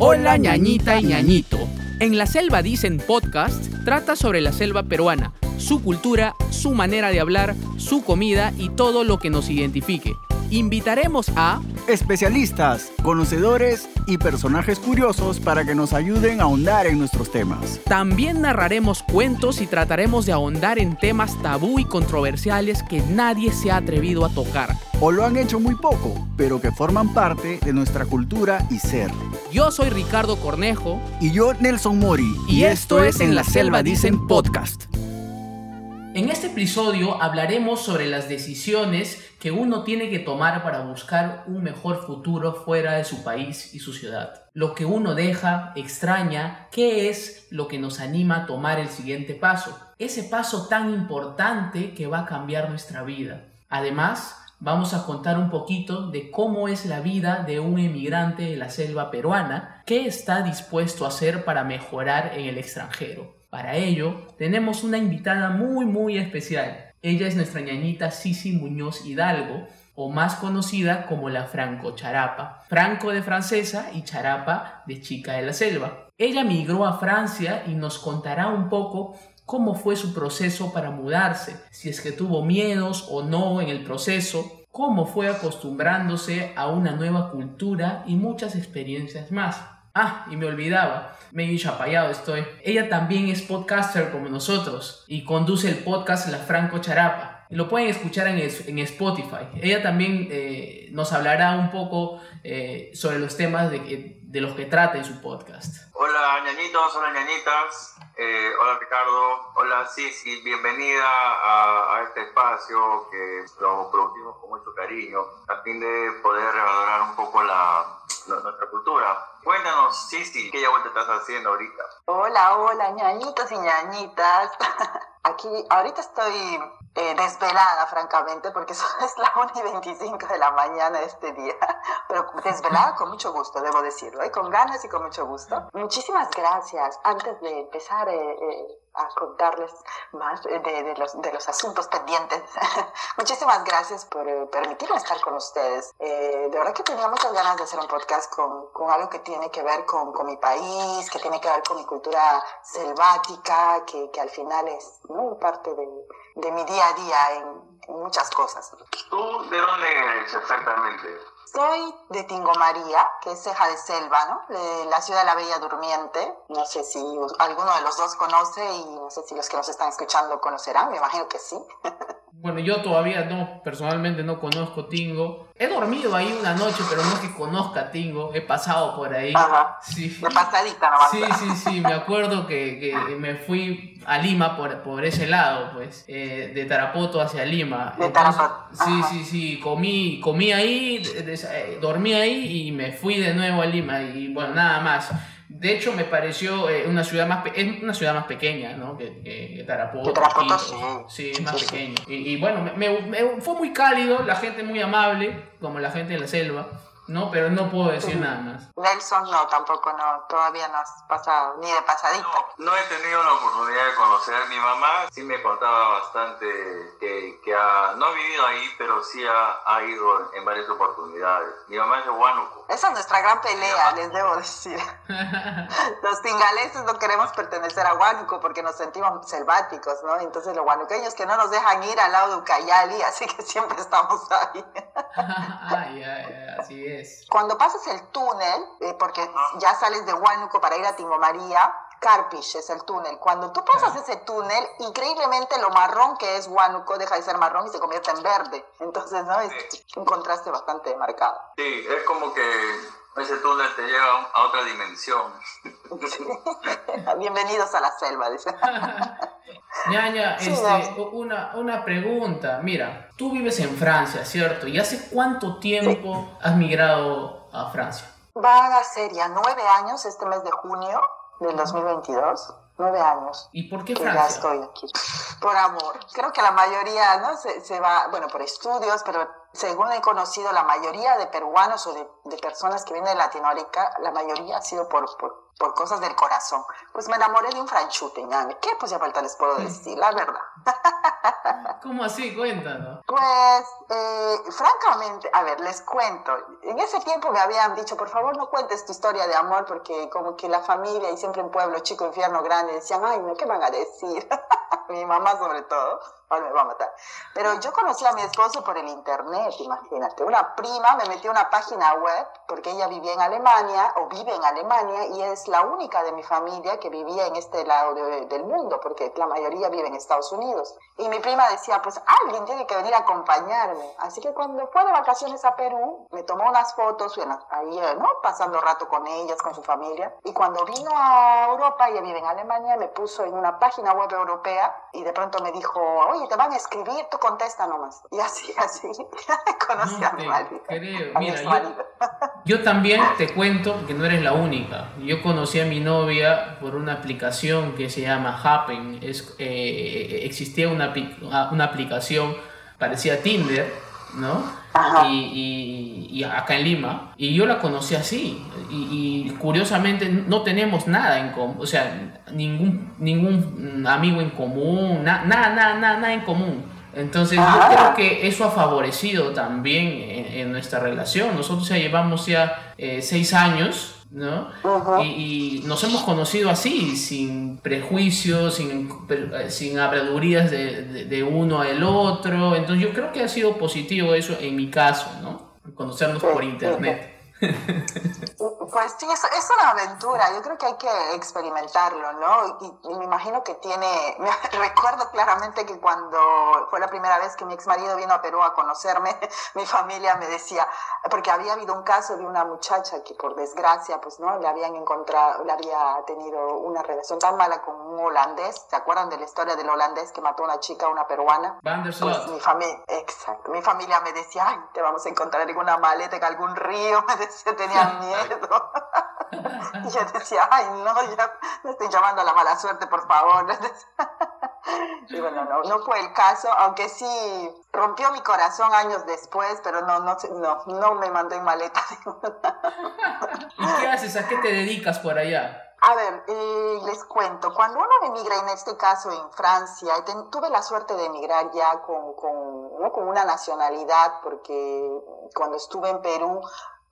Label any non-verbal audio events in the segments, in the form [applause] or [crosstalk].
Hola ñañita y ñañito. En la selva dicen podcast trata sobre la selva peruana, su cultura, su manera de hablar, su comida y todo lo que nos identifique. Invitaremos a especialistas, conocedores y personajes curiosos para que nos ayuden a ahondar en nuestros temas. También narraremos cuentos y trataremos de ahondar en temas tabú y controversiales que nadie se ha atrevido a tocar. O lo han hecho muy poco, pero que forman parte de nuestra cultura y ser. Yo soy Ricardo Cornejo. Y yo Nelson Mori. Y, esto, es En la Selva Dicen Podcast. En este episodio hablaremos sobre las decisiones que uno tiene que tomar para buscar un mejor futuro fuera de su país y su ciudad. Lo que uno deja, extraña, qué es lo que nos anima a tomar el siguiente paso. Ese paso tan importante que va a cambiar nuestra vida. Además, vamos a contar un poquito de cómo es la vida de un emigrante de la selva peruana, qué está dispuesto a hacer para mejorar en el extranjero. Para ello, tenemos una invitada muy muy especial. Ella es nuestra ñañita Sisi Muñoz Hidalgo, o más conocida como la Franco Charapa. Franco de francesa y Charapa de chica de la selva. Ella migró a Francia y nos contará un poco cómo fue su proceso para mudarse, si es que tuvo miedos o no en el proceso, cómo fue acostumbrándose a una nueva cultura y muchas experiencias más. Ah, y me olvidaba, medio chapallado estoy. Ella también es podcaster como nosotros y conduce el podcast La Franco Charapa. Lo pueden escuchar en, en Spotify. Ella también eh, nos hablará un poco eh, sobre los temas de, de los que trata en su podcast. Hola ñañitos, hola ñañitas, eh, hola Ricardo, hola Sisi, bienvenida a, a, este espacio que lo producimos con mucho cariño a fin de poder revalorar un poco la, la, nuestra cultura. Cuéntanos, Sisi, ¿qué ya vuelta estás haciendo ahorita? Hola, hola ñañitos y ñañitas. [laughs] Aquí, ahorita estoy eh, desvelada, francamente, porque [laughs] son, es la 1 y 25 de la mañana este día, pero desvelada con mucho gusto, debo decirlo, ¿eh? con ganas y con mucho gusto. Muchísimas gracias. Antes de empezar eh a contarles más de, de, los, de los asuntos pendientes, [laughs] muchísimas gracias por eh, permitirme estar con ustedes. de verdad que tenía muchas ganas de hacer un podcast con, con algo que tiene que ver con, con, mi país, que tiene que ver con mi cultura selvática, que, que al final es ¿no? parte de, de mi día a día en, en, muchas cosas. ¿Tú de dónde eres exactamente? Soy de Tingomaría, que es ceja de selva, ¿no? De la ciudad de la Bella Durmiente. No sé si alguno de los dos conoce y no sé si los que nos están escuchando conocerán, me imagino que sí. [laughs] Bueno, yo todavía no, personalmente no conozco Tingo. He dormido ahí una noche, pero no es que conozca Tingo. He pasado por ahí. Ajá. Sí. De pasadita nomás. Sí, sí, sí. Me acuerdo que, que me fui a Lima por, por ese lado, pues. Eh, de Tarapoto hacia Lima. De Tarapoto. Sí, sí, sí. Comí, comí ahí, dormí ahí y me fui de nuevo a Lima. Y bueno, nada más. De hecho, me pareció eh, una ciudad más es una ciudad más pequeña, ¿no? Que, que, Tarapoto. Sí. Sí, es más sí, pequeño. Sí. Y, y, bueno, me, me, fue muy cálido, la gente muy amable, como la gente de la selva. No, pero no puedo decir sí. nada más. Nelson no, tampoco no, todavía no has pasado, ni de pasadita. No, no, he tenido la oportunidad de conocer a mi mamá, sí me contaba bastante que, que ha, no ha vivido ahí, pero sí ha, ha, ido en varias oportunidades. Mi mamá es de Huánuco. Esa es nuestra gran pelea, les debo decir. [laughs] los tingaleses no queremos pertenecer a Huánuco porque nos sentimos selváticos, ¿no? Entonces los huanuqueños que no nos dejan ir al lado de Ucayali, así que siempre estamos ahí. [laughs] ay, ay, ay, así es. Cuando pasas el túnel, eh, porque ya sales de Huánuco para ir a Tingomaría, Carpish es el túnel. Cuando tú pasas ese túnel, increíblemente lo marrón que es Huánuco deja de ser marrón y se convierte en verde. Entonces, ¿no? Es sí. un contraste bastante marcado. Sí, es como que ese túnel te lleva a otra dimensión. [laughs] Bienvenidos a la selva, dice. [laughs] Ñaña, sí, este, no. una, una pregunta. Mira, tú vives en Francia, ¿cierto? ¿Y hace cuánto tiempo sí. has migrado a Francia? Van a ser ya nueve años este mes de junio del 2022. Nueve años. ¿Y por qué Francia? Ya estoy aquí. Por amor. Creo que la mayoría, ¿no? Se, se, va, bueno, por estudios, pero según he conocido, la mayoría de peruanos o de, de personas que vienen de Latinoamérica, la mayoría ha sido por, por, por cosas del corazón. Pues me enamoré de un franchute, ñame. ¿Qué? Pues ya falta les puedo decir, la verdad. [laughs] ¿Cómo así? Cuéntanos. Pues, eh, francamente, a ver, les cuento. En ese tiempo me habían dicho, por favor no cuentes tu historia de amor, porque como que la familia y siempre en pueblo chico, infierno grande, decían, ay, no, ¿qué van a decir? [laughs] Mi mamá sobre todo ahora me va a matar. Pero yo conocí a mi esposo por el internet, imagínate. Una prima me metió una página web porque ella vivía en Alemania o vive en Alemania y es la única de mi familia que vivía en este lado del mundo porque la mayoría vive en Estados Unidos. Y mi prima decía, pues alguien tiene que venir a acompañarme. Así que cuando fue de vacaciones a Perú, me tomó unas fotos ahí, ¿no? Pasando rato con ellas, con su familia. Y cuando vino a Europa, ella vive en Alemania, me puso en una página web europea y de pronto me dijo, te van a escribir, tú contesta nomás. Y así, [laughs] así, [laughs] conocí a mi marido. Mira, yo, yo, también te cuento que no eres la única. Yo conocí a mi novia por una aplicación que se llama Happen. Es, eh, existía una, una aplicación parecía Tinder, ¿no? Y, y, acá en Lima. Y yo la conocí así. Y, curiosamente no tenemos nada en común. O sea, ningún, ningún amigo en común. Nada, nada, nada, nada en común. Entonces yo creo que eso ha favorecido también en, nuestra relación. Nosotros ya llevamos ya eh, seis años ¿no? y, nos hemos conocido así, sin prejuicios, sin, eh, sin habladurías de, de, uno al otro. Entonces yo creo que ha sido positivo eso en mi caso, ¿no? Conocernos por internet. Pues sí, es, es, una aventura, yo creo que hay que experimentarlo, ¿no? Y, me imagino que tiene, [laughs] me recuerdo claramente que cuando fue la primera vez que mi ex marido vino a Perú a conocerme, [laughs] mi familia me decía, porque había habido un caso de una muchacha que por desgracia, pues, ¿no? Le habían encontrado, le había tenido una relación tan mala con un holandés, ¿se acuerdan de la historia del holandés que mató a una chica, una peruana? Pues mi familia, exacto, mi familia me decía, ay, te vamos a encontrar en una maleta en algún río, [laughs] me decía, tenía miedo. [laughs] y yo decía, ay, no, ya me estoy llamando a la mala suerte, por favor. [laughs] y bueno, no, no fue el caso, aunque sí rompió mi corazón años después, pero no, no, no, no me mandó en maleta. [laughs] ¿Y qué haces? ¿A qué te dedicas por allá? A ver, eh, les cuento, cuando uno emigra, en este caso en Francia, tuve la suerte de emigrar ya con, con, ¿no? con una nacionalidad, porque cuando estuve en Perú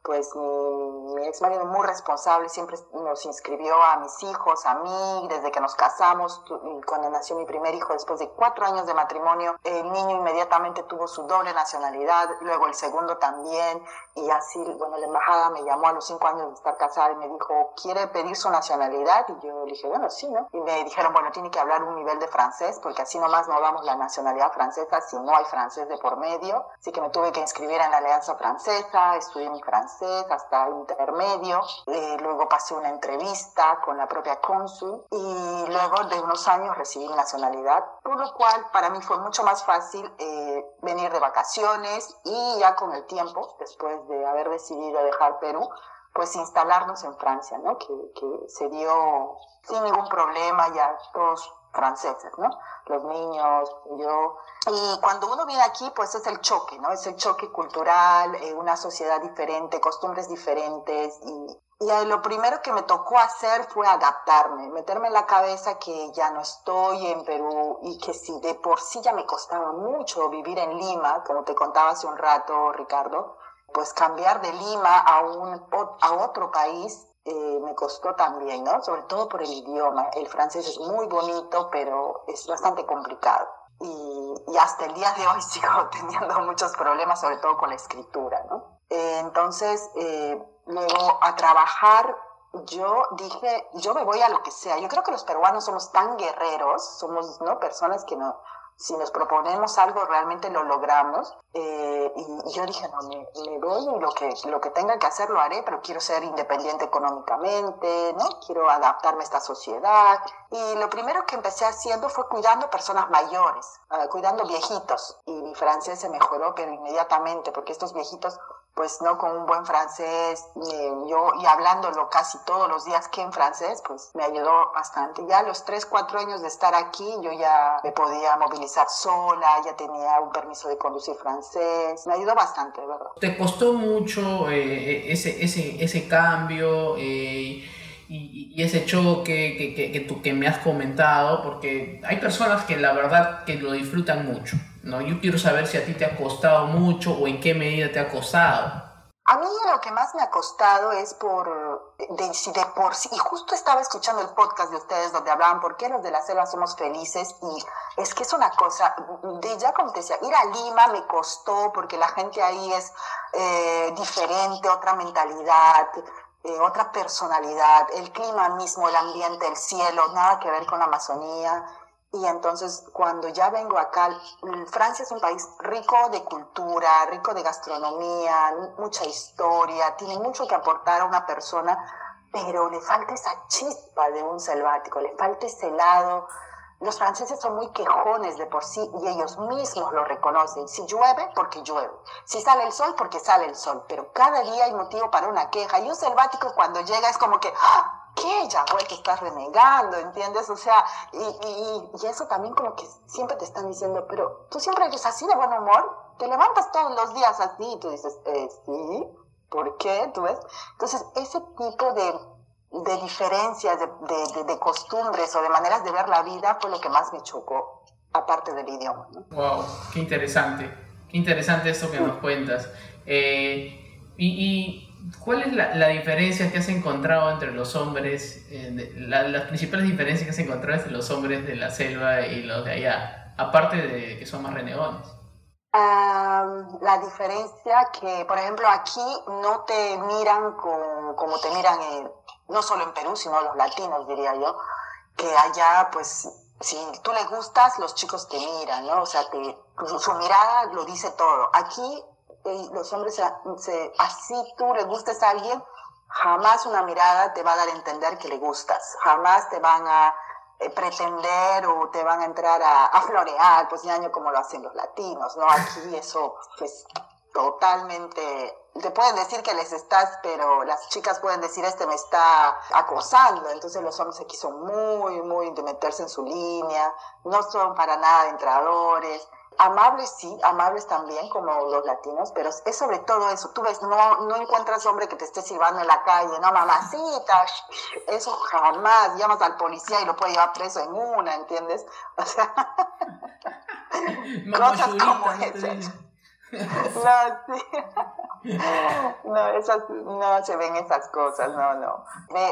pues mi, ex marido muy responsable, siempre nos inscribió a mis hijos, a mí, desde que nos casamos, cuando nació mi primer hijo, después de cuatro años de matrimonio, el niño inmediatamente tuvo su doble nacionalidad, luego el segundo también, y así, bueno, la embajada me llamó a los cinco años de estar casada y me dijo, ¿quiere pedir su nacionalidad? Y yo le dije, bueno, sí, ¿no? Y me dijeron, bueno, tiene que hablar un nivel de francés, porque así nomás no damos la nacionalidad francesa si no hay francés de por medio, así que me tuve que inscribir en la Alianza Francesa, estudié mi francés, hasta intermedio. Eh, luego pasé una entrevista con la propia cónsul y luego de unos años recibí nacionalidad, por lo cual para mí fue mucho más fácil eh, venir de vacaciones y ya con el tiempo, después de haber decidido dejar Perú, pues instalarnos en Francia, ¿no? Que, que se dio sin ningún problema, ya todos franceses, ¿no? Los niños, yo. Y cuando uno viene aquí, pues es el choque, ¿no? Es el choque cultural, eh, una sociedad diferente, costumbres diferentes. Y, y lo primero que me tocó hacer fue adaptarme, meterme en la cabeza que ya no estoy en Perú y que si de por sí ya me costaba mucho vivir en Lima, como te contaba hace un rato, Ricardo, pues cambiar de Lima a, un, a otro país eh, me costó también, ¿no? Sobre todo por el idioma. El francés es muy bonito, pero es bastante complicado. Y, y hasta el día de hoy [laughs] sigo teniendo muchos problemas, sobre todo con la escritura, ¿no? Eh, entonces, eh, luego a trabajar, yo dije, yo me voy a lo que sea. Yo creo que los peruanos somos tan guerreros, somos, ¿no? Personas que no, si nos proponemos algo realmente lo logramos. Eh, y, yo dije, no, me, voy y lo que, lo que tenga que hacer lo haré, pero quiero ser independiente económicamente, ¿no? Quiero adaptarme a esta sociedad. Y lo primero que empecé haciendo fue cuidando personas mayores, ah, cuidando viejitos. Y mi francés se mejoró, pero inmediatamente, porque estos viejitos pues no con un buen francés, eh, yo y hablándolo casi todos los días que en francés, pues me ayudó bastante. Ya a los 3, 4 años de estar aquí, yo ya me podía movilizar sola, ya tenía un permiso de conducir francés, me ayudó bastante, ¿verdad? ¿Te costó mucho eh, ese, ese, ese cambio? Eh, y, ese choque que, que, que, tú, que me has comentado, porque hay personas que la verdad que lo disfrutan mucho, ¿no? Yo quiero saber si a ti te ha costado mucho o en qué medida te ha costado. A mí lo que más me ha costado es por, de, de por sí, y justo estaba escuchando el podcast de ustedes donde hablaban por qué los de la selva somos felices, y es que es una cosa, de ya como te decía, ir a Lima me costó porque la gente ahí es eh, diferente, otra mentalidad, eh, otra personalidad, el clima mismo, el ambiente, el cielo, nada que ver con la Amazonía. Y entonces cuando ya vengo acá, Francia es un país rico de cultura, rico de gastronomía, mucha historia, tiene mucho que aportar a una persona, pero le falta esa chispa de un selvático, le falta ese lado. Los franceses son muy quejones de por sí y ellos mismos lo reconocen. Si llueve, porque llueve. Si sale el sol, porque sale el sol. Pero cada día hay motivo para una queja. Y un selvático cuando llega es como que, ¡Ah! ¿Qué? Ya, güey, que estás renegando, ¿entiendes? O sea, y, eso también como que siempre te están diciendo, pero tú siempre eres así de buen humor, te levantas todos los días así y tú dices, eh, sí, ¿por qué? ¿Tú ves? Entonces, ese tipo de, de diferencias, de, de, costumbres o de maneras de ver la vida fue lo que más me chocó, aparte del idioma. Wow, qué interesante, qué interesante esto que nos cuentas. Eh, y ¿Cuál es la, la, diferencia que has encontrado entre los hombres, eh, la, las principales diferencias que has encontrado entre los hombres de la selva y los de allá, aparte de que son más renegones? Um, la diferencia que, por ejemplo, aquí no te miran con, como te miran, en, no solo en Perú, sino los latinos, diría yo, que allá, pues, si tú le gustas, los chicos te miran, ¿no? O sea, te, su, su mirada lo dice todo. Aquí los hombres, así tú le gustes a alguien, jamás una mirada te va a dar a entender que le gustas, jamás te van a eh, pretender o te van a entrar a, a florear, pues año como lo hacen los latinos, ¿no? Aquí eso, pues totalmente te pueden decir que les estás, pero las chicas pueden decir, este me está acosando. Entonces los hombres aquí son muy, muy de meterse en su línea, no son para nada entradores amables sí, amables también como los latinos, pero es sobre todo eso. Tú ves, no, no encuentras hombre que te esté silbando en la calle, no mamacita, [laughs] eso jamás. Llamas al policía y lo puede llevar preso en una, ¿entiendes? O sea, [laughs] cosas como esas. [laughs] No, sí. [laughs] No, esas, no se ven esas cosas, no, no.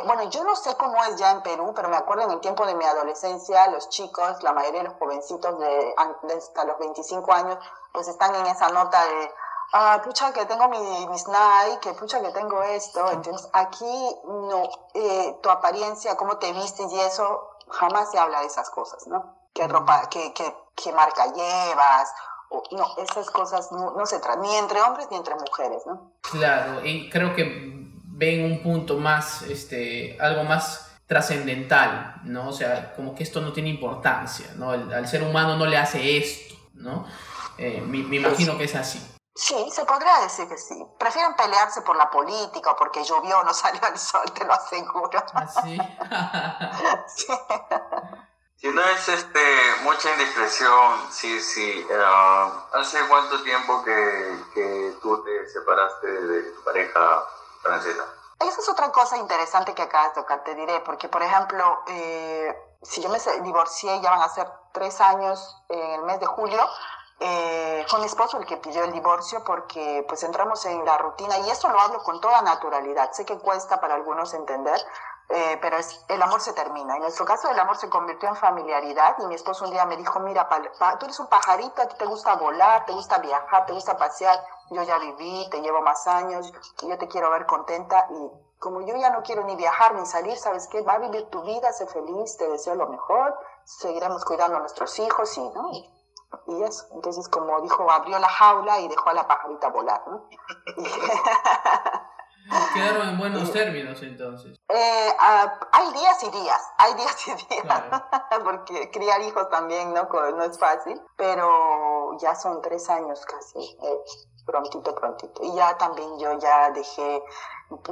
bueno, yo no sé cómo es ya en Perú, pero me acuerdo en el tiempo de mi adolescencia, los chicos, la mayoría de los jovencitos de, de hasta los 25 años, pues están en esa nota de, ah, pucha que tengo mi, mis Nike, que pucha que tengo esto. Entonces, aquí no, eh, tu apariencia, cómo te vistes y eso, jamás se habla de esas cosas, ¿no? ¿Qué ropa, qué, qué, qué marca llevas? No, esas cosas no, se tratan ni entre hombres ni entre mujeres, ¿no? Claro, y creo que ven un punto más, este, algo más trascendental, ¿no? O sea, como que esto no tiene importancia, ¿no? al ser humano no le hace esto, ¿no? Eh, me, imagino que es así. Sí, se podría decir que sí. Prefieren pelearse por la política o porque llovió o no [laughs] salió el sol, te lo aseguro. ¿Ah, sí? [laughs] Si no es este, mucha indiscreción, sí, sí. Uh, ¿Hace cuánto tiempo que, que, tú te separaste de tu pareja francesa? Esa es otra cosa interesante que acabas de tocar, te diré, porque por ejemplo, eh, si yo me divorcié, ya van a ser tres años en el mes de julio, eh, fue mi esposo el que pidió el divorcio porque pues entramos en la rutina y eso lo hablo con toda naturalidad. Sé que cuesta para algunos entender, eh, pero es, el amor se termina. En nuestro caso, el amor se convirtió en familiaridad y mi esposo un día me dijo, mira, tú eres un pajarito, a ti te gusta volar, te gusta viajar, te gusta pasear, yo ya viví, te llevo más años, y yo te quiero ver contenta y como yo ya no quiero ni viajar ni salir, ¿sabes qué? Va a vivir tu vida, sé feliz, te deseo lo mejor, seguiremos cuidando a nuestros hijos y, ¿no? Y eso, entonces como dijo, abrió la jaula y dejó a la pajarita volar, ¿no? [laughs] [laughs] Quedaron en buenos términos entonces. Eh, uh, hay días y días, hay días y días, claro. [laughs] porque criar hijos también no, no es fácil, pero ya son tres años casi, eh, prontito, prontito. Y ya también yo ya dejé,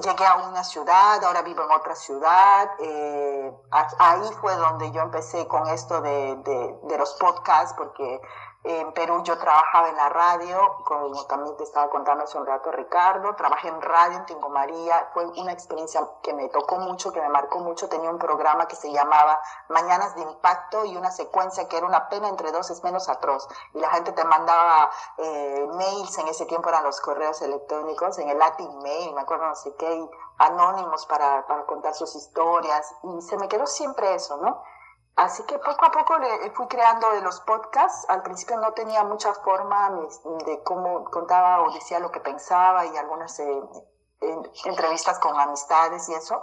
llegué a una ciudad, ahora vivo en otra ciudad, eh, ahí fue donde yo empecé con esto de, de, de los podcasts, porque En Perú yo trabajaba en la radio, como también te estaba contando hace un rato Ricardo, trabajé en radio en Tingo María, fue una experiencia que me tocó mucho, que me marcó mucho, tenía un programa que se llamaba Mañanas de Impacto y una secuencia que era una pena entre dos es menos atroz, y la gente te mandaba eh, mails, en ese tiempo eran los correos electrónicos, en el Latin Mail, me acuerdo no sé qué, anónimos para, para contar sus historias, y se me quedó siempre eso, ¿no? Así que poco a poco le fui creando los podcasts. Al principio no tenía mucha forma de cómo contaba o decía lo que pensaba y algunas eh, entrevistas con amistades y eso.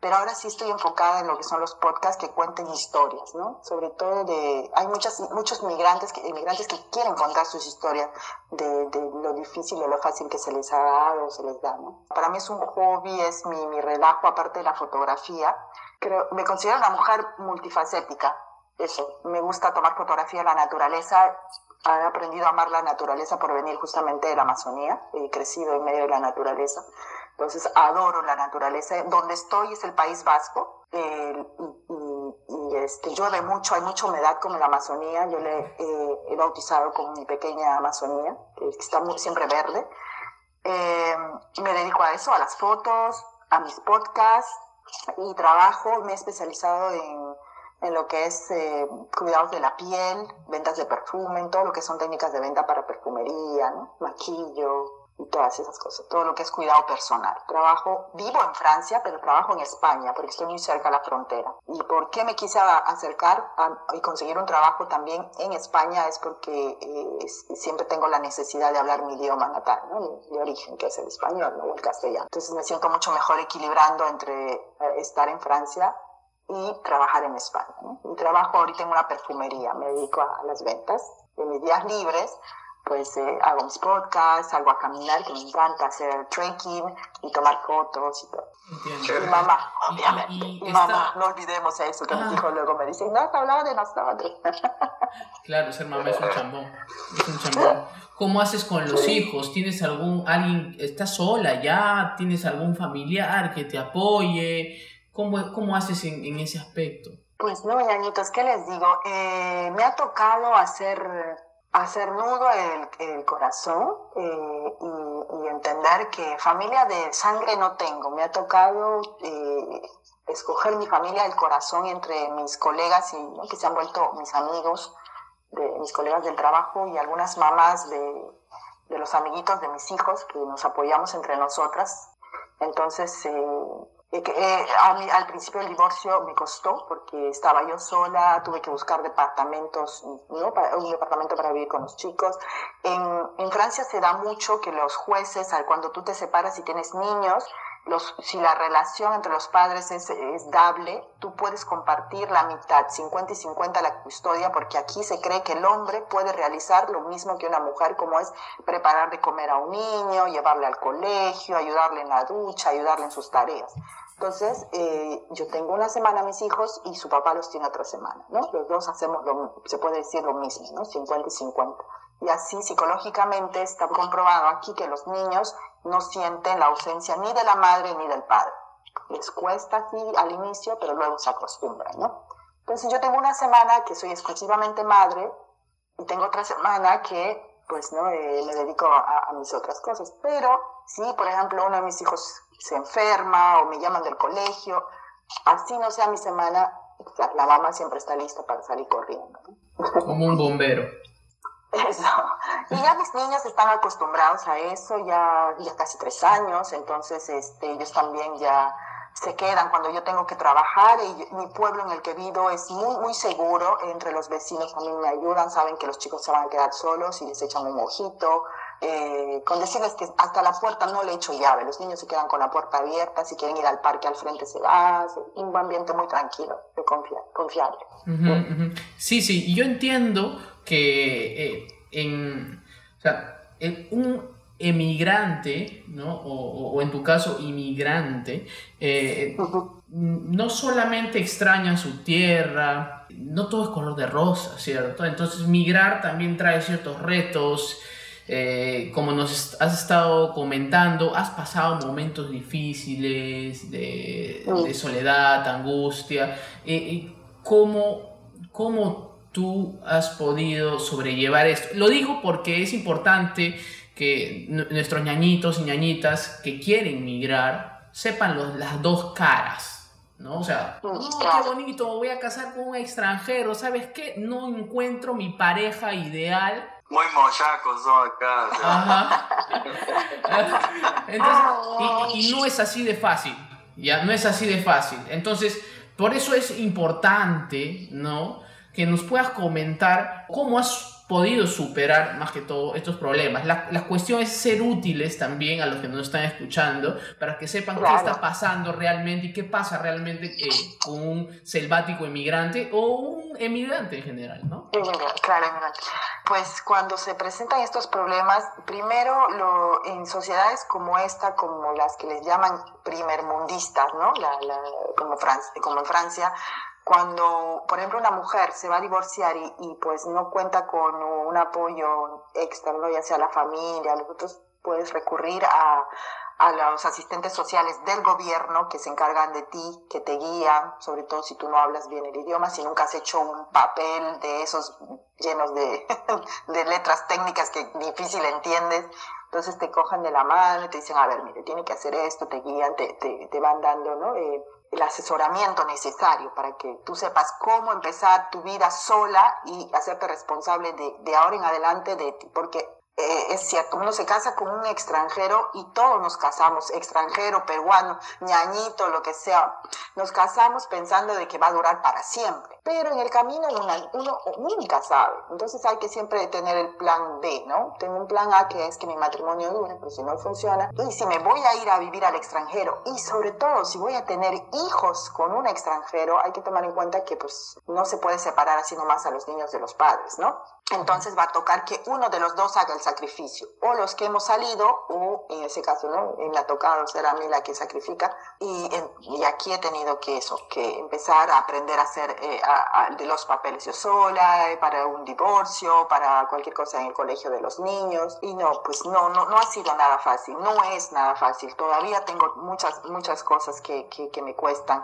Pero ahora sí estoy enfocada en lo que son los podcasts que cuenten historias, ¿no? Sobre todo de... Hay muchas, muchos migrantes que, inmigrantes que quieren contar sus historias de, de lo difícil o lo fácil que se les ha dado o se les da, ¿no? Para mí es un hobby, es mi, mi relajo aparte de la fotografía creo, me considero una mujer multifacética. Eso, me gusta tomar fotografía de la naturaleza. He aprendido a amar la naturaleza por venir justamente de la Amazonía. He crecido en medio de la naturaleza. Entonces, adoro la naturaleza. Donde estoy es el País Vasco. y, este, llueve mucho, hay mucha humedad como en la Amazonía. Yo le he bautizado como mi pequeña Amazonía, que está siempre verde. Eh, me dedico a eso, a las fotos, a mis podcasts y trabajo, me he especializado en, en lo que es eh, cuidados de la piel, ventas de perfume, en todo lo que son técnicas de venta para perfumería, ¿no? maquillo todas esas cosas, todo lo que es cuidado personal. Trabajo, vivo en Francia, pero trabajo en España porque estoy muy cerca de la frontera. ¿Y por qué me quise acercar y conseguir un trabajo también en España? Es porque eh, siempre tengo la necesidad de hablar mi idioma natal, ¿no? de origen, que es el español ¿no? el castellano. Entonces me siento mucho mejor equilibrando entre eh, estar en Francia y trabajar en España. ¿no? Y trabajo ahorita en una perfumería, me dedico a, a las ventas de mis días libres pues eh, hago mis podcasts, salgo a caminar, que me encanta hacer trekking y tomar fotos y todo. Entiendo. mamá, obviamente. mamá, no olvidemos eso, que mi hijo luego me dice, no has hablado de nosotros. claro, ser mamá es un chambón. Es un chambón. ¿Cómo haces con los hijos? ¿Tienes algún, alguien, estás sola ya? ¿Tienes algún familiar que te apoye? ¿Cómo, cómo haces en, en ese aspecto? Pues no, ñañitos, ¿qué les digo? Eh, me ha tocado hacer hacer nudo el, el corazón eh, y, entender que familia de sangre no tengo. Me ha tocado eh, escoger mi familia del corazón entre mis colegas y que se han vuelto mis amigos, de mis colegas del trabajo y algunas mamás de, de los amiguitos de mis hijos que nos apoyamos entre nosotras. Entonces, eh, eh, mí, al principio el divorcio me costó porque estaba yo sola, tuve que buscar departamentos, ¿no? Un departamento para vivir con los chicos. En, Francia se da mucho que los jueces, cuando tú te separas y tienes niños, si la relación entre los padres es, es, dable, tú puedes compartir la mitad, 50 y 50 la custodia, porque aquí se cree que el hombre puede realizar lo mismo que una mujer, como es preparar de comer a un niño, llevarle al colegio, ayudarle en la ducha, ayudarle en sus tareas. Entonces, eh, yo tengo una semana a mis hijos y su papá los tiene otra semana, ¿no? Los dos hacemos, lo, se puede decir lo mismo, ¿no? 50 y 50. Y así psicológicamente está comprobado aquí que los niños no sienten la ausencia ni de la madre ni del padre. Les cuesta así al inicio, pero luego se acostumbran, ¿no? Entonces yo tengo una semana que soy exclusivamente madre y tengo otra semana que pues no eh, me dedico a, mis otras cosas. Pero si, por ejemplo, uno de mis hijos se enferma o me llaman del colegio, así no sea mi semana, la mamá siempre está lista para salir corriendo. Como un bombero. Eso. Y ya mis niños están acostumbrados a eso, ya, ya casi tres años, entonces este, ellos también ya se quedan cuando yo tengo que trabajar y mi pueblo en el que vivo es muy, muy seguro, entre los vecinos también me ayudan, saben que los chicos se van a quedar solos y les echan un ojito, eh, con decirles que hasta la puerta no le echo llave, los niños se quedan con la puerta abierta, si quieren ir al parque al frente se va, un ambiente muy tranquilo, confiable. Sí, sí, yo entiendo que eh, en, o sea, un emigrante, ¿no? o, en tu caso inmigrante, eh, no solamente extraña su tierra, no todo es color de rosa, ¿cierto? Entonces migrar también trae ciertos retos. Eh, como nos has estado comentando, has pasado momentos difíciles de, de soledad, angustia. ¿cómo, ¿Cómo tú has podido sobrellevar esto? Lo digo porque es importante que nuestros ñañitos y ñañitas que quieren migrar sepan las dos caras. ¿No? O sea, mm, qué bonito, voy a casar con un extranjero, ¿sabes qué? No encuentro mi pareja ideal. Muy mochacos son acá. Ajá. [laughs] y, no es así de fácil, ya, no es así de fácil. Entonces, por eso es importante, ¿no? Que nos puedas comentar cómo has podido superar más que todo estos problemas. La, la, cuestión es ser útiles también a los que nos están escuchando para que sepan qué está pasando realmente y qué pasa realmente eh, con un selvático emigrante o un emigrante en general, ¿no? Claro, pues cuando se presentan estos problemas, primero lo, en sociedades como esta, como las que les llaman primermundistas, ¿no? La, la, como, Francia, como en Francia, cuando, por ejemplo, una mujer se va a divorciar y, pues no cuenta con un apoyo externo, ya sea la familia, los otros, puedes recurrir a, a los asistentes sociales del gobierno que se encargan de ti, que te guían, sobre todo si tú no hablas bien el idioma, si nunca has hecho un papel de esos llenos de, [laughs] de letras técnicas que difícil entiendes. Entonces te cojan de la mano y te dicen, a ver, mire, tiene que hacer esto, te guían, te, te, te van dando, ¿no? Eh, el asesoramiento necesario para que tú sepas cómo empezar tu vida sola y hacerte responsable de, de ahora en adelante de ti, porque eh, es cierto, uno se casa con un extranjero y todos nos casamos, extranjero, peruano, ñañito, lo que sea, nos casamos pensando de que va a durar para siempre, pero en el camino uno, nunca sabe, entonces hay que siempre tener el plan B, ¿no? Tengo un plan A que es que mi matrimonio dure, pero si no funciona, y si me voy a ir a vivir al extranjero y sobre todo si voy a tener hijos con un extranjero, hay que tomar en cuenta que pues no se puede separar así nomás a los niños de los padres, ¿no? Entonces va a tocar que uno de los dos haga el sacrificio, o los que hemos salido, o en ese caso, ¿no? En la tocada será a mí la que sacrifica, y, y, aquí he tenido que eso, que empezar a aprender a hacer eh, de los papeles yo sola, eh, para un divorcio, para cualquier cosa en el colegio de los niños, y no, pues no, no, no ha sido nada fácil, no es nada fácil, todavía tengo muchas, muchas cosas que, que, que me cuestan,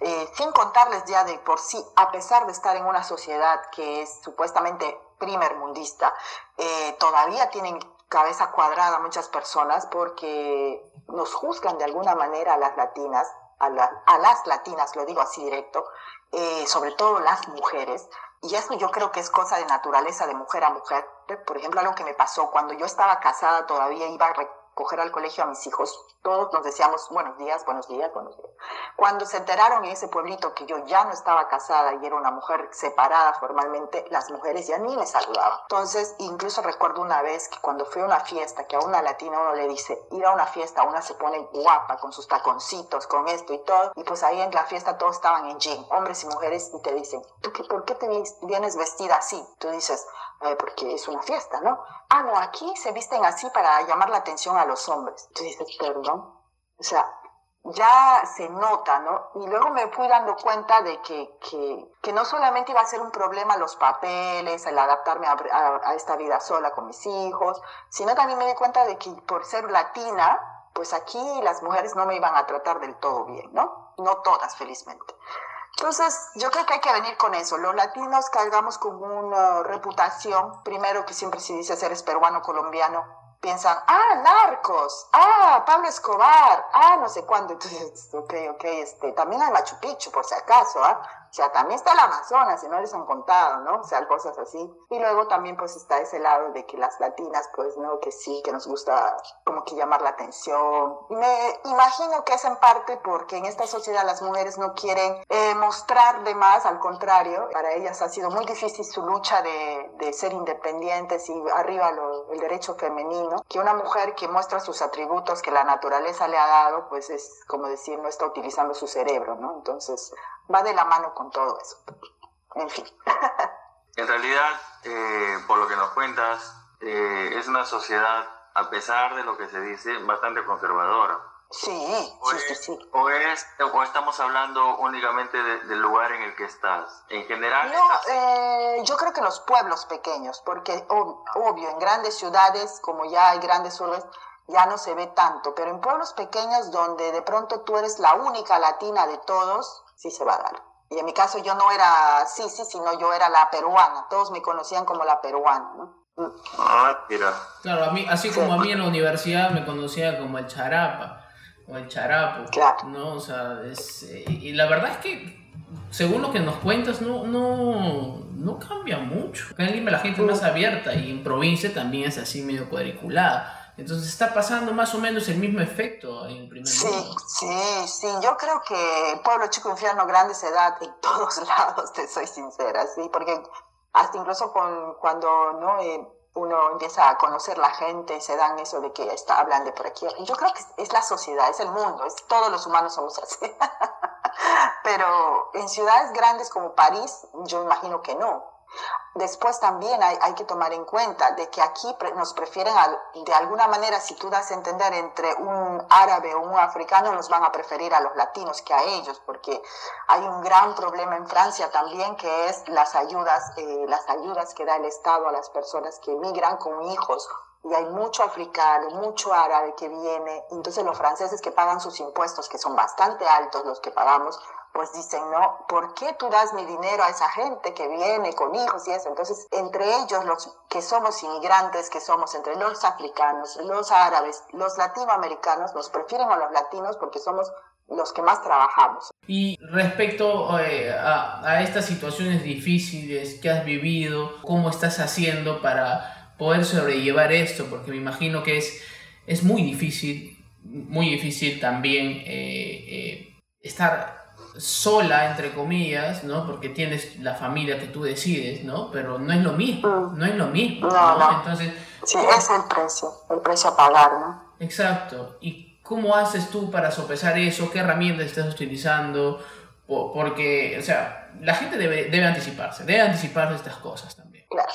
eh, sin contarles ya de por sí, a pesar de estar en una sociedad que es supuestamente primer mundista, eh, todavía tienen cabeza cuadrada muchas personas porque nos juzgan de alguna manera a las latinas, a, las latinas, lo digo así directo, eh, sobre todo las mujeres, y eso yo creo que es cosa de naturaleza de mujer a mujer. Por ejemplo, algo que me pasó cuando yo estaba casada, todavía iba a coger al colegio a mis hijos, todos nos decíamos buenos días, buenos días, buenos días. Cuando se enteraron en ese pueblito que yo ya no estaba casada y era una mujer separada formalmente, las mujeres ya ni me saludaban. Entonces, incluso recuerdo una vez que cuando fui a una fiesta, que a una latina uno le dice, ir a una fiesta, una se pone guapa con sus taconcitos, con esto y todo, y pues ahí en la fiesta todos estaban en jean, hombres y mujeres, y te dicen, ¿tú qué, por qué te vienes vestida así? Tú dices, eh, porque es una fiesta, ¿no? Ah, no, aquí se visten así para llamar la atención a los hombres. Tú dices, perdón. O sea, ya se nota, ¿no? Y luego me fui dando cuenta de que, que, que no solamente iba a ser un problema los papeles, el adaptarme a, a, esta vida sola con mis hijos, sino también me di cuenta de que por ser latina, pues aquí las mujeres no me iban a tratar del todo bien, ¿no? No todas, felizmente. Entonces, yo creo que hay que venir con eso. Los latinos cargamos con una reputación, primero que siempre se dice ser peruano, colombiano, piensan, ah, narcos, ah, Pablo Escobar, ah, no sé cuándo. Entonces, ok, ok, este, también hay Machu Picchu, por si acaso, ¿ah? O sea, también está el Amazonas, si no les han contado, ¿no? O sea, cosas así. Y luego también pues está ese lado de que las latinas, pues, ¿no? Que sí, que nos gusta como que llamar la atención. Me imagino que es en parte porque en esta sociedad las mujeres no quieren eh, mostrar de más, al contrario, para ellas ha sido muy difícil su lucha de, de ser independientes y arriba el derecho femenino, que una mujer que muestra sus atributos que la naturaleza le ha dado, pues es como decir, no está utilizando su cerebro, ¿no? Entonces, va de la mano con todo eso. En fin. En realidad, eh, por lo que nos cuentas, eh, es una sociedad, a pesar de lo que se dice, bastante conservadora. Sí, o sí, sí, O, es, o estamos hablando únicamente del lugar en el que estás. En general. No, eh, yo creo que los pueblos pequeños, porque obvio, en grandes ciudades, como ya hay grandes urbes, ya no se ve tanto, pero en pueblos pequeños donde de pronto tú eres la única latina de todos, sí se va a dar. Y en mi caso yo no era sí, sí, sino yo era la peruana. Todos me conocían como la peruana, ¿no? Ah, mira. Claro, a mí, así como a mí en la universidad me conocía como el charapa o el charapo, Claro. ¿no? O sea, es, eh, y la verdad es que según lo que nos cuentas no, no, no cambia mucho. Acá en Lima la gente es más abierta y en provincia también es así medio cuadriculada. Entonces está pasando más o menos el mismo efecto en primer Sí, mundo. sí, sí. Yo creo que Pueblo Chico Infierno Grande se da en [laughs] todos lados, te soy sincera, sí, porque hasta incluso con, cuando no Eh, uno empieza a conocer la gente y se dan eso de que está, hablan de por aquí. Y yo creo que es la sociedad, es el mundo, es todos los humanos somos así. [laughs] Pero en ciudades grandes como París, yo imagino que no. Después también hay, que tomar en cuenta de que aquí nos prefieren, de alguna manera, si tú das a entender entre un árabe o un africano, nos van a preferir a los latinos que a ellos, porque hay un gran problema en Francia también que es las ayudas, eh, las ayudas que da el Estado a las personas que emigran con hijos. Y hay mucho africano, mucho árabe que viene. Entonces los franceses que pagan sus impuestos, que son bastante altos los que pagamos, pues dicen, no, ¿por qué tú das mi dinero a esa gente que viene con hijos y eso? Entonces, entre ellos, los que somos inmigrantes, que somos entre los africanos, los árabes, los latinoamericanos, nos prefieren a los latinos porque somos los que más trabajamos. Y respecto eh, a, a estas situaciones difíciles que has vivido, ¿cómo estás haciendo para poder sobrellevar esto? Porque me imagino que es, es muy difícil, muy difícil también eh, eh, estar sola, entre comillas, ¿no? Porque tienes la familia que tú decides, ¿no? Pero no es lo mismo, Mm. no es lo mismo, No, no. Entonces, Sí, es el precio, el precio a pagar, ¿no? Exacto. ¿Y cómo haces tú para sopesar eso? ¿Qué herramientas estás utilizando? Po- Porque, o sea, la gente debe, debe anticiparse, debe anticiparse estas cosas también. Claro.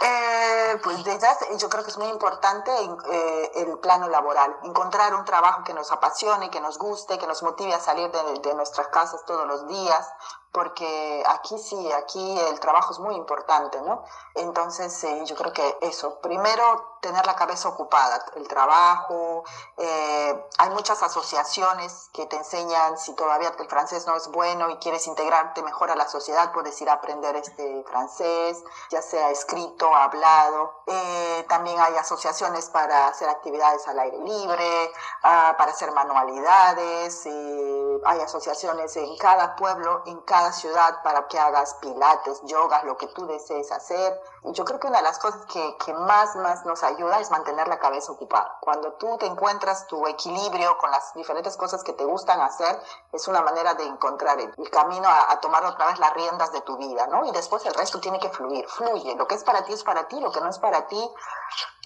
Eh, pues desde hace- yo creo que es muy importante eh, el plano laboral, encontrar un trabajo que nos apasione, que nos guste, que nos motive a salir de nuestras casas todos los días, porque aquí sí, aquí el trabajo es muy importante, ¿no? Entonces eh, yo creo que eso, primero tener la cabeza ocupada, el trabajo, eh, hay muchas asociaciones que te enseñan si todavía el francés no es bueno y quieres integrarte mejor a la sociedad, puedes ir a aprender este francés, ya sea escrito, hablado. Eh, también hay asociaciones para hacer actividades al aire libre, ah, para hacer manualidades. eh, hay asociaciones en cada pueblo, en cada ciudad para que hagas pilates, yogas, lo que tú desees hacer. Yo creo que una de las cosas que, que más, más nos ayuda es mantener la cabeza ocupada. Cuando tú te encuentras tu equilibrio con las diferentes cosas que te gustan hacer, es una manera de encontrar el, el camino a, a tomar otra vez las riendas de tu vida, ¿no? Y después el resto tiene que fluir, fluye. Lo que es para ti es para ti, lo que no es para ti,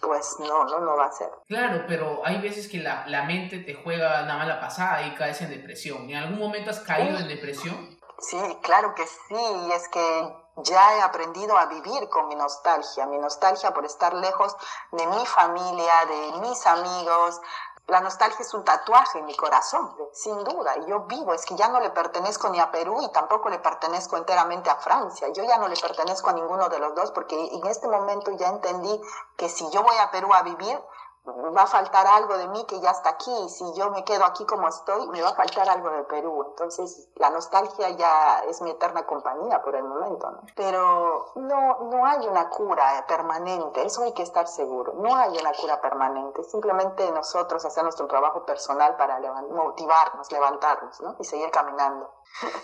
pues no, no, no va a ser. Claro, pero hay veces que la, la mente te juega una mala pasada y caes en depresión. ¿En algún momento has caído en depresión? Sí, claro que sí, y es que ya he aprendido a vivir con mi nostalgia, mi nostalgia por estar lejos de mi familia, de mis amigos. La nostalgia es un tatuaje en mi corazón, sin duda, y yo vivo, es que ya no le pertenezco ni a Perú y tampoco le pertenezco enteramente a Francia, yo ya no le pertenezco a ninguno de los dos porque en este momento ya entendí que si yo voy a Perú a vivir, va a faltar algo de mí que ya está aquí. y Si yo me quedo aquí como estoy, me va a faltar algo de Perú. Entonces, la nostalgia ya es mi eterna compañía por el momento. ¿no? Pero no, no hay una cura permanente, eso hay que estar seguro. No hay una cura permanente. Simplemente nosotros hacer nuestro trabajo personal para motivarnos, levantarnos ¿no? y seguir caminando.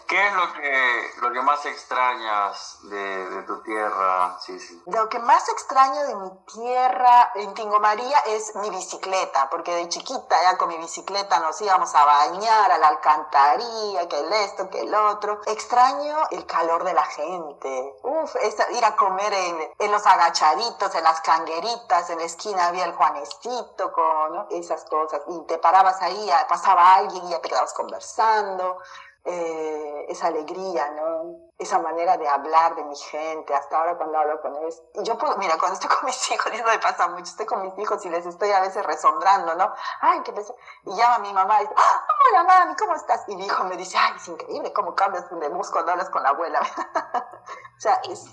¿Qué es lo que, lo que más extrañas de, de tu tierra, Sisi? Lo que más extraño de mi tierra en Tingo María es mi bicicleta, porque de chiquita ya con mi bicicleta nos íbamos a bañar a la alcantarilla, que el esto, que el otro. Extraño el calor de la gente. Uf, esa- ir a comer en, en los agachaditos, en las cangueritas, en la esquina había el Juanecito, con ¿no? esas cosas. Y te parabas ahí, pasaba alguien y ya te quedabas conversando eh, esa alegría, ¿no? Esa manera de hablar de mi gente, hasta ahora cuando hablo con ellos. Y yo puedo, mira, cuando estoy con [laughs] mis hijos, y eso me pasa mucho, estoy con mis hijos y les estoy a veces resombrando, ¿no? Ay, qué pesa. Y llama a mi mamá y dice, "Ah, hola mami, ¿cómo estás? Y mi hijo me dice, ay, es increíble cómo cambias de voz cuando hablas con la abuela. [laughs] o sea, es,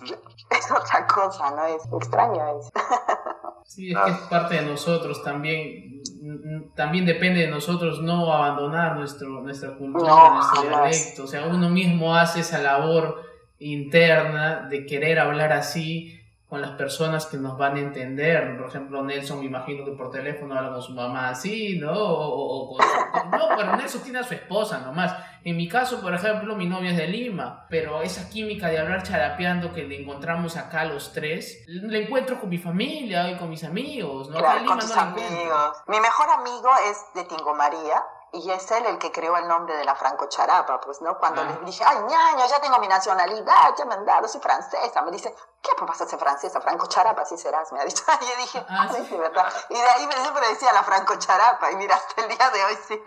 es otra cosa, ¿no? Es extraño eso. [laughs] Sí, es que es parte de nosotros también. También depende de nosotros no abandonar nuestro, nuestra cultura, nuestro dialecto. O sea, uno mismo hace esa labor interna de querer hablar así con las personas que nos van a entender. Por ejemplo, Nelson, me imagino que por teléfono habla con su mamá así, ¿no? O, [laughs] No, pero Nelson tiene a su esposa nomás. En mi caso, por ejemplo, mi novia es de Lima, pero esa química de hablar charapeando que le encontramos acá los tres, la encuentro con mi familia y con mis amigos, ¿no? Claro, con tus amigos. Mi mejor amigo es de Tingo María y es él el que creó el nombre de la Franco Charapa, pues, ¿no? Cuando le dije, ay, ñaño, ya tengo mi nacionalidad, ya me han dado, soy francesa. Me dice, ¿qué pues vas a ser francesa? Franco Charapa, así serás, me ha dicho. [laughs] Y yo dije, ah, sí, ¿verdad? Y de ahí me siempre decía la Franco Charapa, y mira, hasta el día de hoy sí.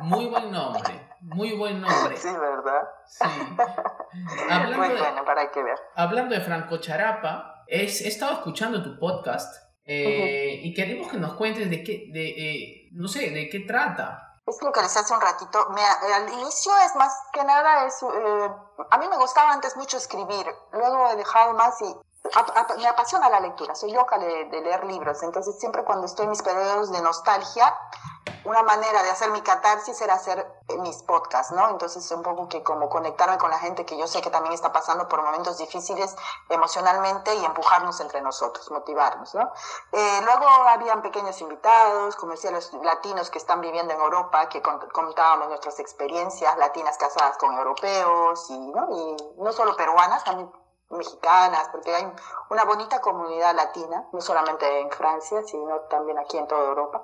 Muy buen nombre, muy buen nombre. Sí, ¿verdad? Sí. Hablando muy bueno, para que ver. Hablando de Franco Charapa, he estado escuchando tu podcast eh, y queremos que nos cuentes de qué, de, eh, no sé, de qué trata. Es lo que les hace un ratito. Me, al inicio es más que nada, es, eh, a mí me gustaba antes mucho escribir, luego he dejado más y me apasiona la lectura, soy loca de, leer libros, entonces siempre cuando estoy en mis periodos de nostalgia, una manera de hacer mi catarsis era hacer eh, mis podcasts, ¿no? Entonces un poco que como conectarme con la gente que yo sé que también está pasando por momentos difíciles emocionalmente y empujarnos entre nosotros, motivarnos, ¿no? Eh, luego habían pequeños invitados, como decía, los latinos que están viviendo en Europa, que contábamos nuestras experiencias, latinas casadas con europeos y, ¿no? Y no solo peruanas, también mexicanas, porque hay una bonita comunidad latina, no solamente en Francia, sino también aquí en toda Europa.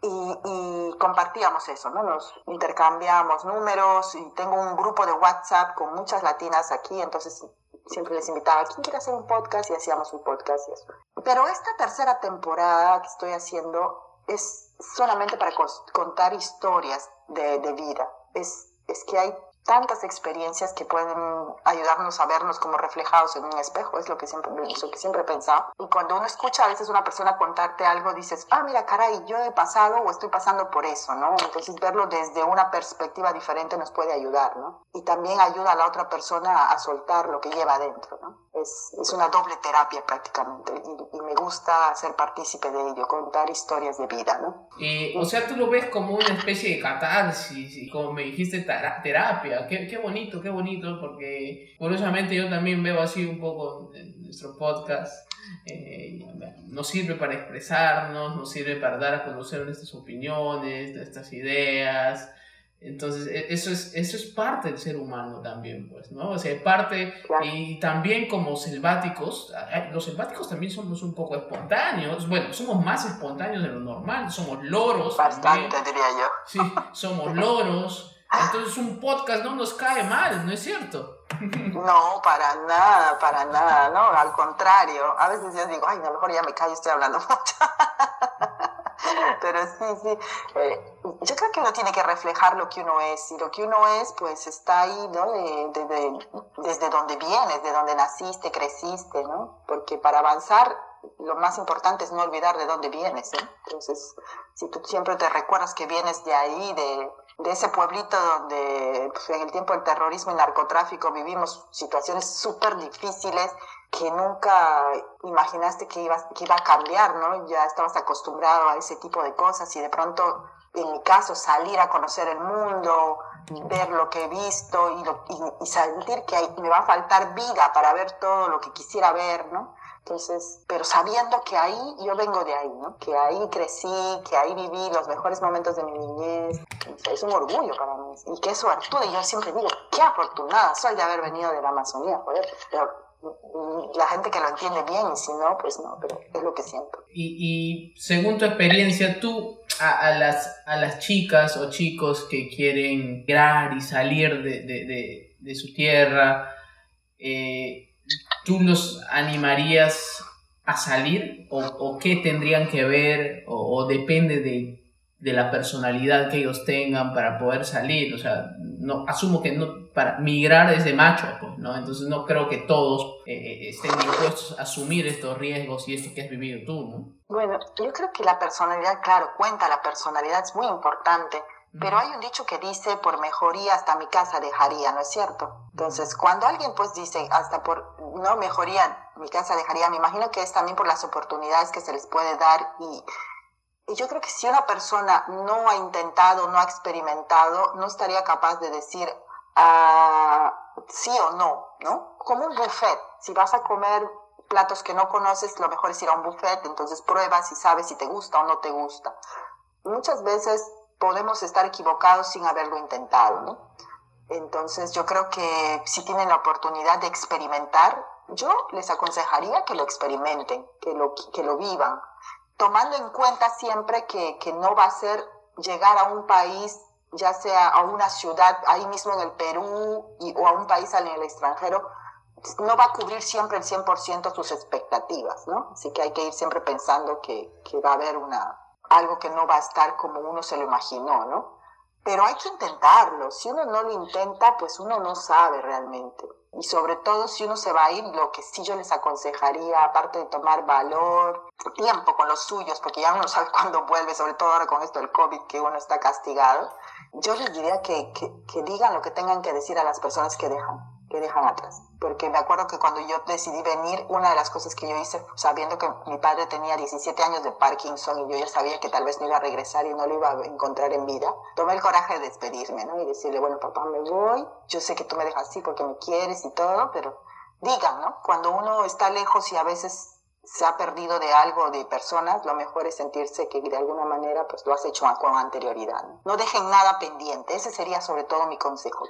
Y, y, compartíamos eso, ¿no? Nos intercambiamos números y tengo un grupo de WhatsApp con muchas latinas aquí, entonces siempre les invitaba, ¿quién quiere hacer un podcast? Y hacíamos un podcast y eso. Pero esta tercera temporada que estoy haciendo es solamente para contar historias de, de vida. Es, es que hay tantas experiencias que pueden ayudarnos a vernos como reflejados en un espejo, es lo que siempre, lo que siempre he pensado. Y cuando uno escucha a veces una persona contarte algo, dices, ah, mira, caray, yo he pasado o estoy pasando por eso, ¿no? Entonces verlo desde una perspectiva diferente nos puede ayudar, ¿no? Y también ayuda a la otra persona a soltar lo que lleva adentro, ¿no? Es, es una doble terapia prácticamente y, me gusta ser partícipe de ello, contar historias de vida, ¿no? Y, o sea, tú lo ves como una especie de catarsis y como me dijiste, terapia Qué, bonito, qué bonito, porque curiosamente yo también veo así un poco en nuestro podcast. Eh, nos sirve para expresarnos, nos sirve para dar a conocer nuestras opiniones, nuestras ideas. Entonces, e, eso es, eso es parte del ser humano también, pues, ¿no? O sea, parte, y también como selváticos, los selváticos también somos un poco espontáneos, bueno, somos más espontáneos de lo normal, somos loros. Bastante, diría yo. Sí, somos loros, entonces un podcast no nos cae mal, ¿no es cierto? No, para nada, para nada, ¿no? Al contrario, a veces yo digo, ay, a lo mejor ya me callo, estoy hablando [laughs] mucho. [laughs] Pero sí, sí. Eh, yo creo que uno tiene que reflejar lo que uno es. Y lo que uno es, pues está ahí, ¿no? desde donde vienes, de donde naciste, creciste, ¿no? Porque para avanzar, lo más importante es no olvidar de dónde vienes, ¿eh? Entonces, si tú siempre te recuerdas que vienes de ahí, de de ese pueblito donde pues, en el tiempo del terrorismo y narcotráfico vivimos situaciones súper difíciles que nunca imaginaste que iba, que iba a cambiar, ¿no? Ya estabas acostumbrado a ese tipo de cosas y de pronto, en mi caso, salir a conocer el mundo, ver lo que he visto y, y sentir que me va a faltar vida para ver todo lo que quisiera ver, ¿no? Entonces, pero sabiendo que ahí, yo vengo de ahí, ¿no? Que ahí crecí, que ahí viví los mejores momentos de mi niñez. Es un orgullo para mí. Y qué suerte. Yo siempre digo, qué afortunada soy de haber venido de la Amazonía, joder. Pero mm, la gente que lo entiende bien y si no, pues no, pero es lo que siento. Y, y según tu experiencia, tú a, las, a las chicas o chicos que quieren migrar y salir de, de, de, de su tierra, eh, ¿tú los animarías a salir o, qué tendrían que ver o, depende de, la personalidad que ellos tengan para poder salir? O sea, no, asumo que no, para migrar es de macho, pues, ¿no? Entonces no creo que todos eh, eh, estén dispuestos a asumir estos riesgos y esto que has vivido tú, ¿no? Bueno, yo creo que la personalidad, claro, cuenta, la personalidad es muy importante. Pero hay un dicho que dice, por mejoría hasta mi casa dejaría, ¿no es cierto? Entonces, cuando alguien pues dice, hasta por, no, mejoría mi casa dejaría, me imagino que es también por las oportunidades que se les puede dar y, Y yo creo que si una persona no ha intentado, no ha experimentado, no estaría capaz de decir ah, sí o no, ¿no? Como un buffet. Si vas a comer platos que no conoces, lo mejor es ir a un buffet, entonces pruebas y sabes si te gusta o no te gusta. Muchas veces podemos estar equivocados sin haberlo intentado, ¿no? Entonces yo creo que si tienen la oportunidad de experimentar, yo les aconsejaría que lo experimenten, que lo, que lo vivan, tomando en cuenta siempre que, que no va a ser llegar a un país, ya sea a una ciudad ahí mismo en el Perú y, o a un país en el extranjero, no va a cubrir siempre el 100% sus expectativas, ¿no? Así que hay que ir siempre pensando que, que va a haber una, algo que no va a estar como uno se lo imaginó, ¿no? Pero hay que intentarlo. Si uno no lo intenta, pues uno no sabe realmente. Y sobre todo si uno se va a ir, lo que sí yo les aconsejaría, aparte de tomar valor, tiempo con los suyos, porque ya uno [laughs] sabe cuándo vuelve, sobre todo ahora con esto del COVID, que uno está castigado, yo les diría que, que, que digan lo que tengan que decir a las personas que dejan que dejan atrás. Porque me acuerdo que cuando yo decidí venir, una de las cosas que yo hice, sabiendo que mi padre tenía 17 años de Parkinson y yo ya sabía que tal vez no iba a regresar y no lo iba a encontrar en vida, tomé el coraje de despedirme, ¿no? Y decirle, bueno, papá, me voy, yo sé que tú me dejas así porque me quieres y todo, pero digan, ¿no? Cuando uno está lejos y a veces se ha perdido de algo, de personas, lo mejor es sentirse que de alguna manera pues lo has hecho con anterioridad. No dejen nada pendiente, ese sería sobre todo mi consejo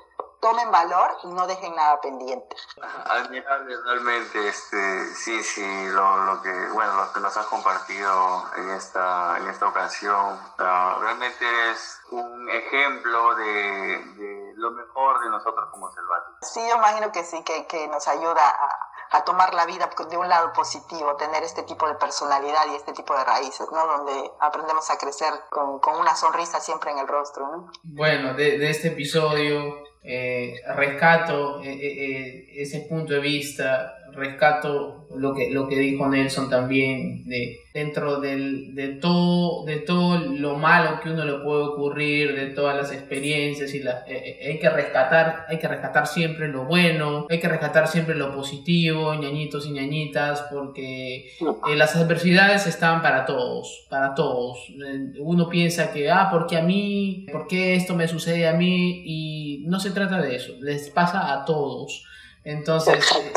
tomen valor y no dejen nada pendiente. Admirable realmente, este, sí, sí, lo, lo, que, bueno, lo que nos has compartido en esta, en esta ocasión, uh, realmente es un ejemplo de, de, lo mejor de nosotros como selváticos. Sí, yo imagino que sí, que, que nos ayuda a, a, tomar la vida de un lado positivo, tener este tipo de personalidad y este tipo de raíces, ¿no? Donde aprendemos a crecer con, con una sonrisa siempre en el rostro, ¿no? Bueno, de, de este episodio eh, rescato eh, eh, ese punto de vista, rescato lo que, lo que dijo Nelson también, de, dentro del, de, todo, de todo lo malo que uno le puede ocurrir, de todas las experiencias, y la, hay, que rescatar, hay que rescatar siempre lo bueno, hay que rescatar siempre lo positivo, ñañitos y ñañitas, porque las adversidades están para todos, para todos. Uno piensa que, ah, porque a mí, ¿por qué esto me sucede a mí? Y no se trata de eso, les pasa a todos. Entonces, eh,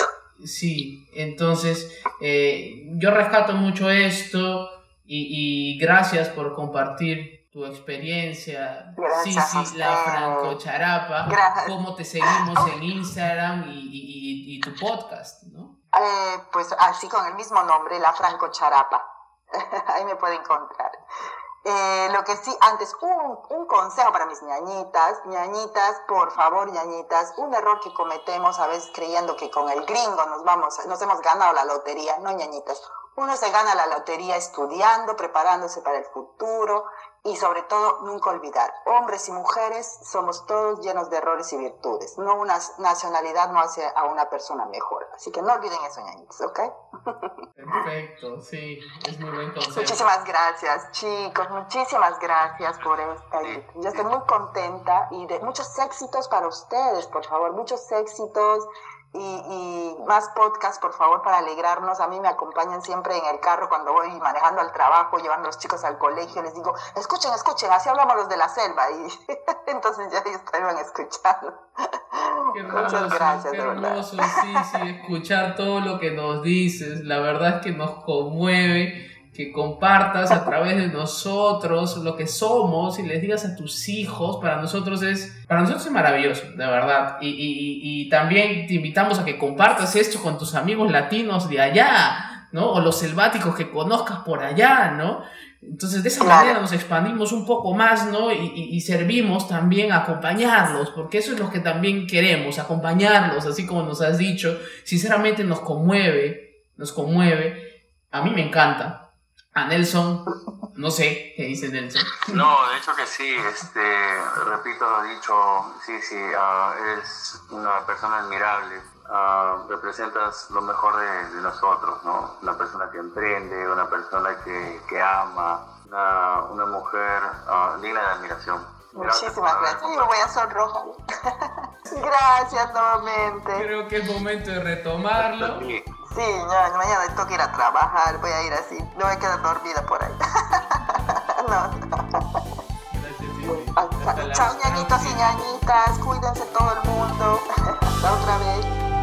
sí, entonces eh, yo rescato mucho esto y, gracias por compartir tu experiencia. sí, sí, la Franco Charapa. ¿Cómo te seguimos en Instagram y, tu podcast? ¿no? Eh, pues así con el mismo nombre, la Franco Charapa. [laughs] Ahí me puede encontrar. Eh, lo que sí, antes, un, consejo para mis ñañitas. ñañitas, por favor, ñañitas, un error que cometemos a veces creyendo que con el gringo nos vamos, nos hemos ganado la lotería. No, ñañitas. Uno se gana la lotería estudiando, preparándose para el futuro, y sobre todo nunca olvidar, hombres y mujeres somos todos llenos de errores y virtudes. No una nacionalidad no hace a una persona mejor. Así que no olviden eso, ñañitos, ¿ok? Perfecto, sí, es muy buen consejo. Muchísimas gracias, chicos, muchísimas gracias por esta. Yo estoy muy contenta y de muchos éxitos para ustedes, por favor, muchos éxitos y, y, más podcasts, por favor, para alegrarnos. A mí me acompañan siempre en el carro cuando voy manejando al trabajo, llevando a los chicos al colegio. Les digo, escuchen, escuchen, así hablamos los de la selva. Y [laughs] entonces ya ellos estaban escuchando. Muchas gracias, qué hermoso, sí, sí, escuchar todo lo que nos dices. La verdad es que nos conmueve que compartas a través de nosotros lo que somos y les digas a tus hijos, para nosotros es, para nosotros es maravilloso, de verdad. Y, y, y también te invitamos a que compartas esto con tus amigos latinos de allá, ¿no? O los selváticos que conozcas por allá, ¿no? Entonces, de esa manera nos expandimos un poco más, ¿no? Y, y, servimos también a acompañarlos, porque eso es lo que también queremos, acompañarlos, así como nos has dicho. Sinceramente nos conmueve, nos conmueve. A mí me encanta, a Nelson, no sé qué dice Nelson. No, de hecho que sí, este, repito lo dicho, sí, sí, uh, eres una persona admirable, uh, representas lo mejor de, de, nosotros, ¿no? Una persona que emprende, una persona que, que ama, una, una mujer uh, digna de admiración. Muchísimas gracias. Yo voy a sonrojar. [laughs] gracias nuevamente. Creo que es momento de retomarlo. Sí, ya, mañana tengo que ir a trabajar, voy a ir así. No voy a quedar dormida por ahí. [laughs] no. Chao, ñañitos y ñañitas. Cuídense todo el mundo. [laughs] Hasta otra vez.